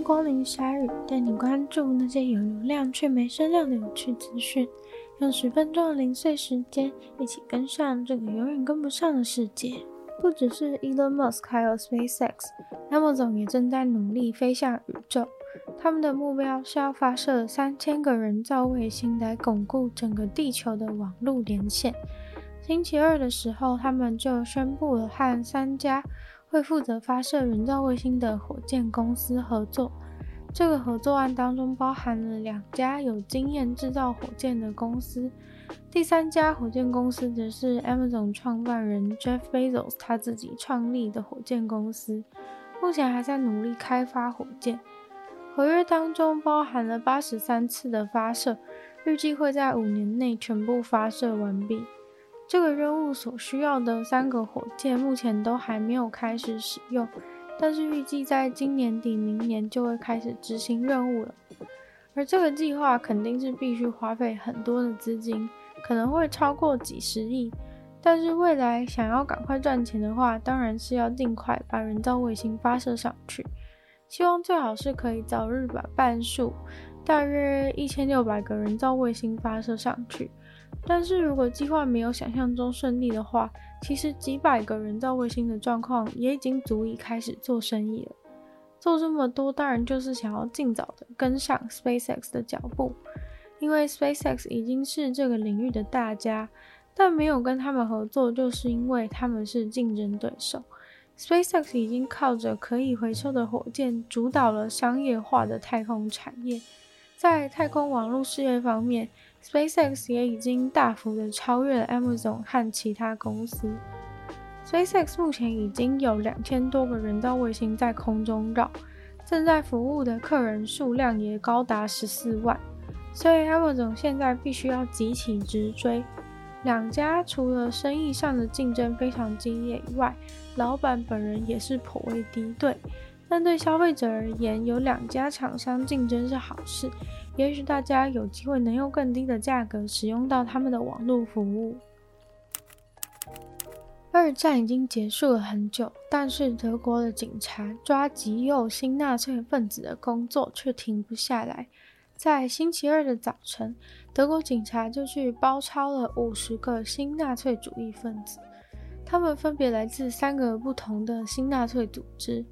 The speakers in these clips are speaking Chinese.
光临鲨语，带你关注那些有流量却没声量的有趣资讯。用十分钟的零碎时间，一起跟上这个永远跟不上的世界。不只是 Elon Musk，还有 SpaceX，Amazon 也正在努力飞向宇宙。他们的目标是要发射三千个人造卫星来巩固整个地球的网络连线。星期二的时候，他们就宣布了和三家会负责发射人造卫星的火箭公司合作。这个合作案当中包含了两家有经验制造火箭的公司，第三家火箭公司则是 Amazon 创办人 Jeff Bezos 他自己创立的火箭公司，目前还在努力开发火箭。合约当中包含了八十三次的发射，预计会在五年内全部发射完毕。这个任务所需要的三个火箭目前都还没有开始使用，但是预计在今年底、明年就会开始执行任务了。而这个计划肯定是必须花费很多的资金，可能会超过几十亿。但是未来想要赶快赚钱的话，当然是要尽快把人造卫星发射上去。希望最好是可以早日把半数，大约一千六百个人造卫星发射上去。但是如果计划没有想象中顺利的话，其实几百个人造卫星的状况也已经足以开始做生意了。做这么多，当然就是想要尽早的跟上 SpaceX 的脚步，因为 SpaceX 已经是这个领域的大家，但没有跟他们合作，就是因为他们是竞争对手。SpaceX 已经靠着可以回收的火箭，主导了商业化的太空产业，在太空网络事业方面。SpaceX 也已经大幅的超越了 Amazon 和其他公司。SpaceX 目前已经有两千多个人造卫星在空中绕，正在服务的客人数量也高达十四万，所以 Amazon 现在必须要急起直追。两家除了生意上的竞争非常激烈以外，老板本人也是颇为敌对。但对消费者而言，有两家厂商竞争是好事。也许大家有机会能用更低的价格使用到他们的网络服务。二战已经结束了很久，但是德国的警察抓极右新纳粹分子的工作却停不下来。在星期二的早晨，德国警察就去包抄了五十个新纳粹主义分子，他们分别来自三个不同的新纳粹组织。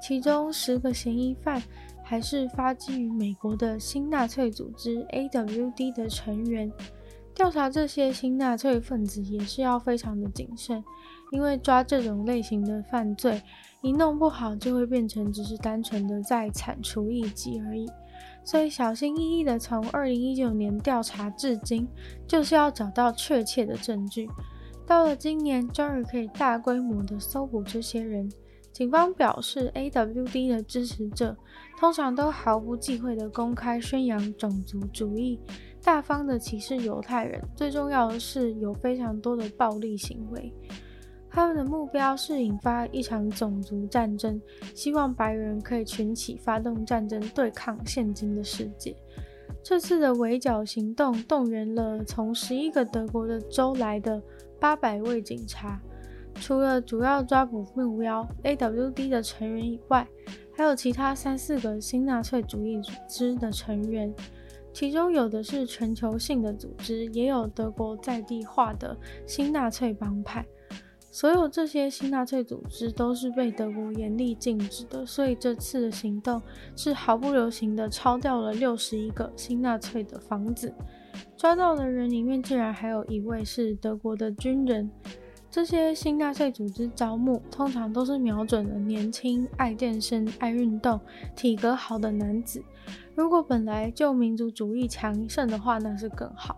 其中十个嫌疑犯还是发迹于美国的新纳粹组织 AWD 的成员。调查这些新纳粹分子也是要非常的谨慎，因为抓这种类型的犯罪，一弄不好就会变成只是单纯的在铲除异己而已。所以小心翼翼的从二零一九年调查至今，就是要找到确切的证据。到了今年，终于可以大规模的搜捕这些人。警方表示，AWD 的支持者通常都毫不忌讳地公开宣扬种族主义，大方地歧视犹太人。最重要的是，有非常多的暴力行为。他们的目标是引发一场种族战争，希望白人可以群起发动战争，对抗现今的世界。这次的围剿行动动员了从十一个德国的州来的八百位警察。除了主要抓捕目标 AWD 的成员以外，还有其他三四个新纳粹主义组织的成员，其中有的是全球性的组织，也有德国在地化的新纳粹帮派。所有这些新纳粹组织都是被德国严厉禁止的，所以这次的行动是毫不留情的抄掉了六十一个新纳粹的房子。抓到的人里面竟然还有一位是德国的军人。这些新纳粹组织招募通常都是瞄准了年轻、爱健身、爱运动、体格好的男子。如果本来就民族主义强盛的话，那是更好。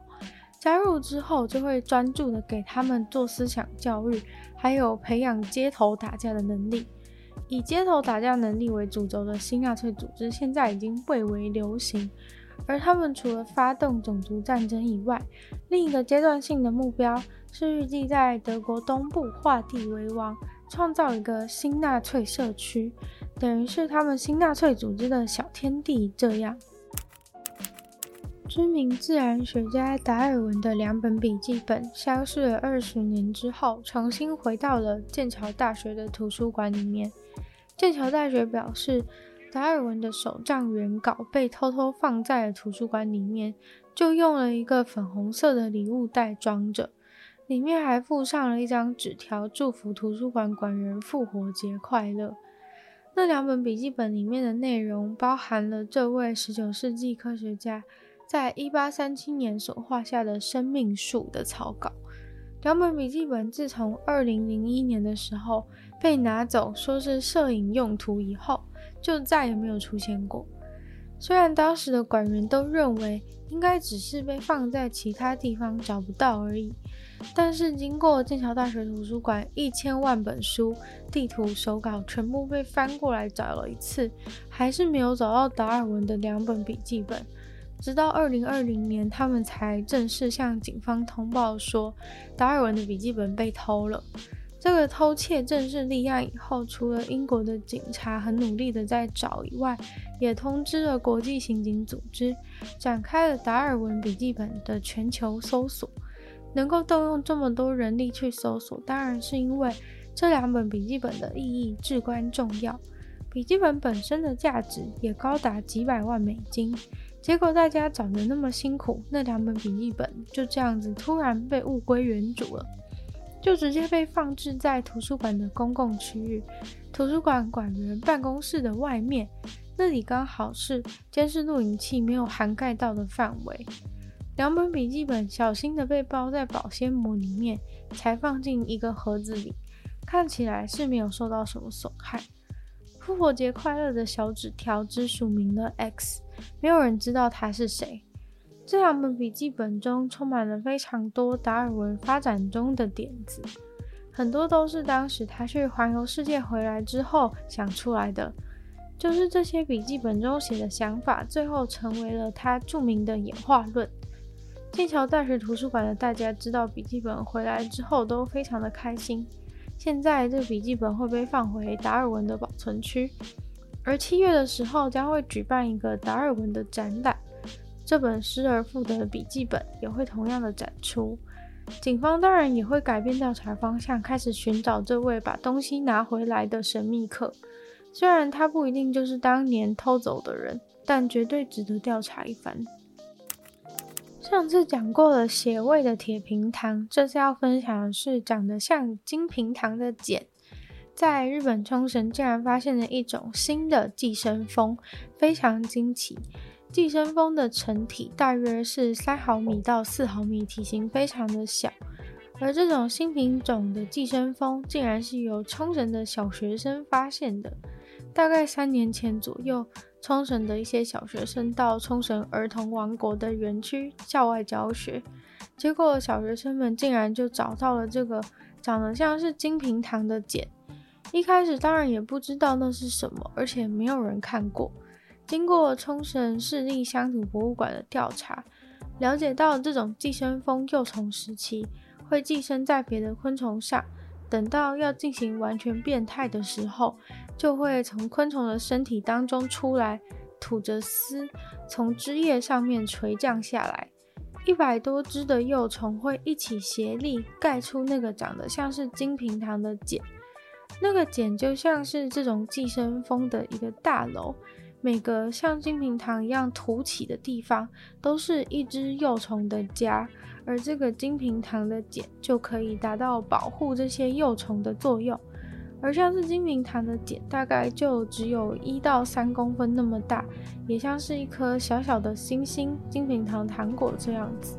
加入之后，就会专注的给他们做思想教育，还有培养街头打架的能力。以街头打架能力为主轴的新纳粹组织，现在已经蔚为流行。而他们除了发动种族战争以外，另一个阶段性的目标是预计在德国东部划地为王，创造一个新纳粹社区，等于是他们新纳粹组织的小天地。这样，知名自然学家达尔文的两本笔记本消失了二十年之后，重新回到了剑桥大学的图书馆里面。剑桥大学表示。达尔文的手账原稿被偷偷放在了图书馆里面，就用了一个粉红色的礼物袋装着，里面还附上了一张纸条，祝福图书馆馆员复活节快乐。那两本笔记本里面的内容包含了这位十九世纪科学家在一八三七年所画下的生命树的草稿。两本笔记本自从二零零一年的时候被拿走，说是摄影用途以后，就再也没有出现过。虽然当时的馆员都认为应该只是被放在其他地方找不到而已，但是经过剑桥大学图书馆一千万本书、地图、手稿全部被翻过来找了一次，还是没有找到达尔文的两本笔记本。直到二零二零年，他们才正式向警方通报说，达尔文的笔记本被偷了。这个偷窃正式立案以后，除了英国的警察很努力的在找以外，也通知了国际刑警组织，展开了达尔文笔记本的全球搜索。能够动用这么多人力去搜索，当然是因为这两本笔记本的意义至关重要。笔记本本身的价值也高达几百万美金。结果大家找得那么辛苦，那两本笔记本就这样子突然被物归原主了，就直接被放置在图书馆的公共区域，图书馆馆员办公室的外面，那里刚好是监视录影器没有涵盖到的范围。两本笔记本小心地被包在保鲜膜里面，才放进一个盒子里，看起来是没有受到什么损害。复活节快乐的小纸条只署名了 X，没有人知道他是谁。这两本笔记本中充满了非常多达尔文发展中的点子，很多都是当时他去环游世界回来之后想出来的。就是这些笔记本中写的想法，最后成为了他著名的演化论。剑桥大学图书馆的大家知道笔记本回来之后，都非常的开心。现在这笔记本会被放回达尔文的保存区，而七月的时候将会举办一个达尔文的展览，这本失而复得的笔记本也会同样的展出。警方当然也会改变调查方向，开始寻找这位把东西拿回来的神秘客。虽然他不一定就是当年偷走的人，但绝对值得调查一番。上次讲过了血味的铁平糖，这次要分享的是长得像金平糖的茧。在日本冲绳竟然发现了一种新的寄生蜂，非常惊奇。寄生蜂的成体大约是三毫米到四毫米，体型非常的小。而这种新品种的寄生蜂，竟然是由冲绳的小学生发现的。大概三年前左右。冲绳的一些小学生到冲绳儿童王国的园区校外教学，结果小学生们竟然就找到了这个长得像是金平糖的茧。一开始当然也不知道那是什么，而且没有人看过。经过冲绳市立乡土博物馆的调查，了解到这种寄生蜂幼虫时期会寄生在别的昆虫上，等到要进行完全变态的时候。就会从昆虫的身体当中出来，吐着丝，从枝叶上面垂降下来。一百多只的幼虫会一起协力盖出那个长得像是金平糖的茧。那个茧就像是这种寄生蜂的一个大楼，每个像金平糖一样凸起的地方都是一只幼虫的家，而这个金平糖的茧就可以达到保护这些幼虫的作用。而像是金平糖的茧，大概就只有一到三公分那么大，也像是一颗小小的星星，金平糖糖果这样子。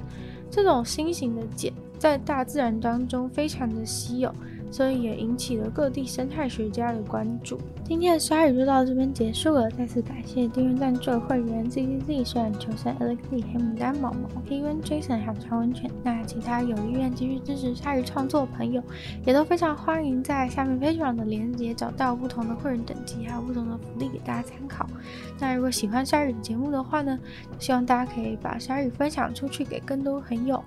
这种心形的茧在大自然当中非常的稀有。所以也引起了各地生态学家的关注。今天的鲨鱼就到这边结束了，再次感谢订阅赞助会员 Z Z Z、水染求生、Alex、黑牡丹、毛毛、黑温、Jason 还有长温泉。那其他有意愿继续支持鲨鱼创作的朋友，也都非常欢迎在下面 Patreon 的链接找到不同的会员等级，还有不同的福利给大家参考。那如果喜欢鲨鱼的节目的话呢，希望大家可以把鲨鱼分享出去给更多朋友。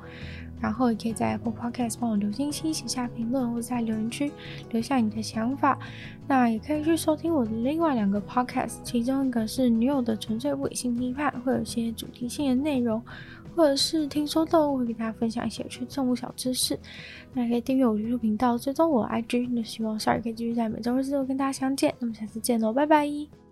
然后也可以在 Apple Podcast 帮我留星星、写下评论，或在留言区留下你的想法。那也可以去收听我的另外两个 Podcast，其中一个是女友的纯粹不理性批判，会有一些主题性的内容，或者是听说动物会给大家分享一些有趣动物小知识。那也可以订阅我的 YouTube 频道，追踪我的 IG。那希望鲨鱼可以继续在每周日四跟大家相见。那么下次见喽，拜拜。